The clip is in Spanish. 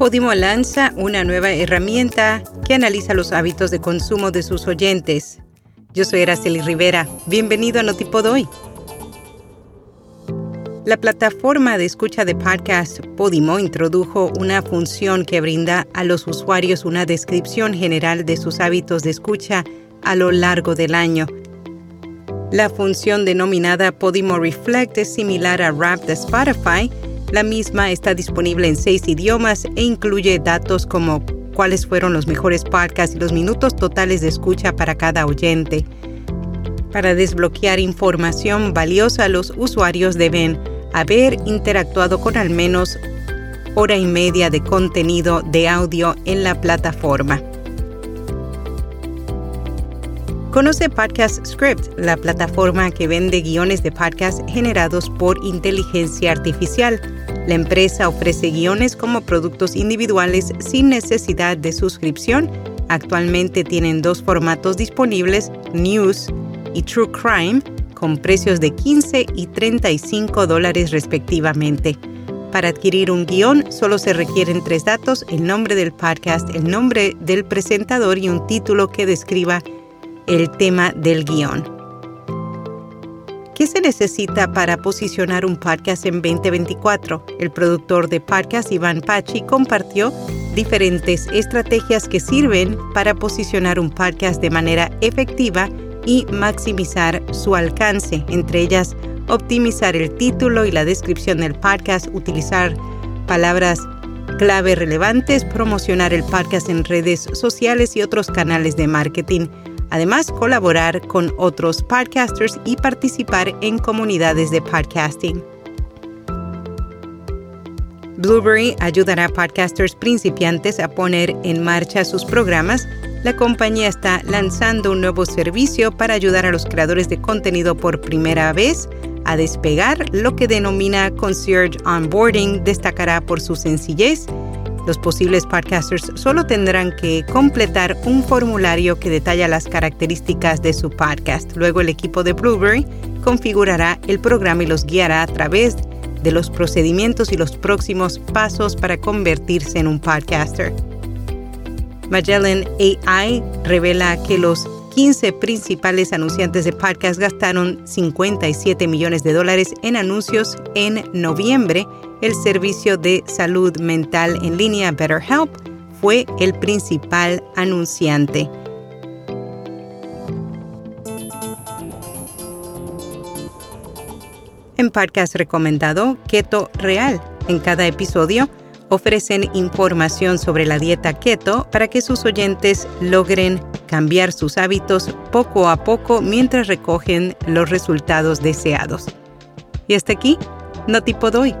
Podimo lanza una nueva herramienta que analiza los hábitos de consumo de sus oyentes. Yo soy Araceli Rivera. Bienvenido a Notipod hoy. La plataforma de escucha de podcast Podimo introdujo una función que brinda a los usuarios una descripción general de sus hábitos de escucha a lo largo del año. La función denominada Podimo Reflect es similar a Rap de Spotify. La misma está disponible en seis idiomas e incluye datos como cuáles fueron los mejores podcasts y los minutos totales de escucha para cada oyente. Para desbloquear información valiosa, los usuarios deben haber interactuado con al menos hora y media de contenido de audio en la plataforma. Conoce Podcast Script, la plataforma que vende guiones de podcast generados por inteligencia artificial. La empresa ofrece guiones como productos individuales sin necesidad de suscripción. Actualmente tienen dos formatos disponibles, News y True Crime, con precios de 15 y 35 dólares respectivamente. Para adquirir un guion solo se requieren tres datos, el nombre del podcast, el nombre del presentador y un título que describa el tema del guion. ¿Qué se necesita para posicionar un podcast en 2024? El productor de podcast Iván Pachi compartió diferentes estrategias que sirven para posicionar un podcast de manera efectiva y maximizar su alcance, entre ellas optimizar el título y la descripción del podcast, utilizar palabras clave relevantes, promocionar el podcast en redes sociales y otros canales de marketing. Además, colaborar con otros podcasters y participar en comunidades de podcasting. Blueberry ayudará a podcasters principiantes a poner en marcha sus programas la compañía está lanzando un nuevo servicio para ayudar a los creadores de contenido por primera vez a despegar. Lo que denomina Concierge Onboarding destacará por su sencillez. Los posibles podcasters solo tendrán que completar un formulario que detalla las características de su podcast. Luego el equipo de Blueberry configurará el programa y los guiará a través de los procedimientos y los próximos pasos para convertirse en un podcaster. Magellan AI revela que los 15 principales anunciantes de podcast gastaron 57 millones de dólares en anuncios en noviembre. El servicio de salud mental en línea BetterHelp fue el principal anunciante. En podcast recomendado Keto Real. En cada episodio ofrecen información sobre la dieta keto para que sus oyentes logren cambiar sus hábitos poco a poco mientras recogen los resultados deseados. Y hasta aquí, no tipo doy.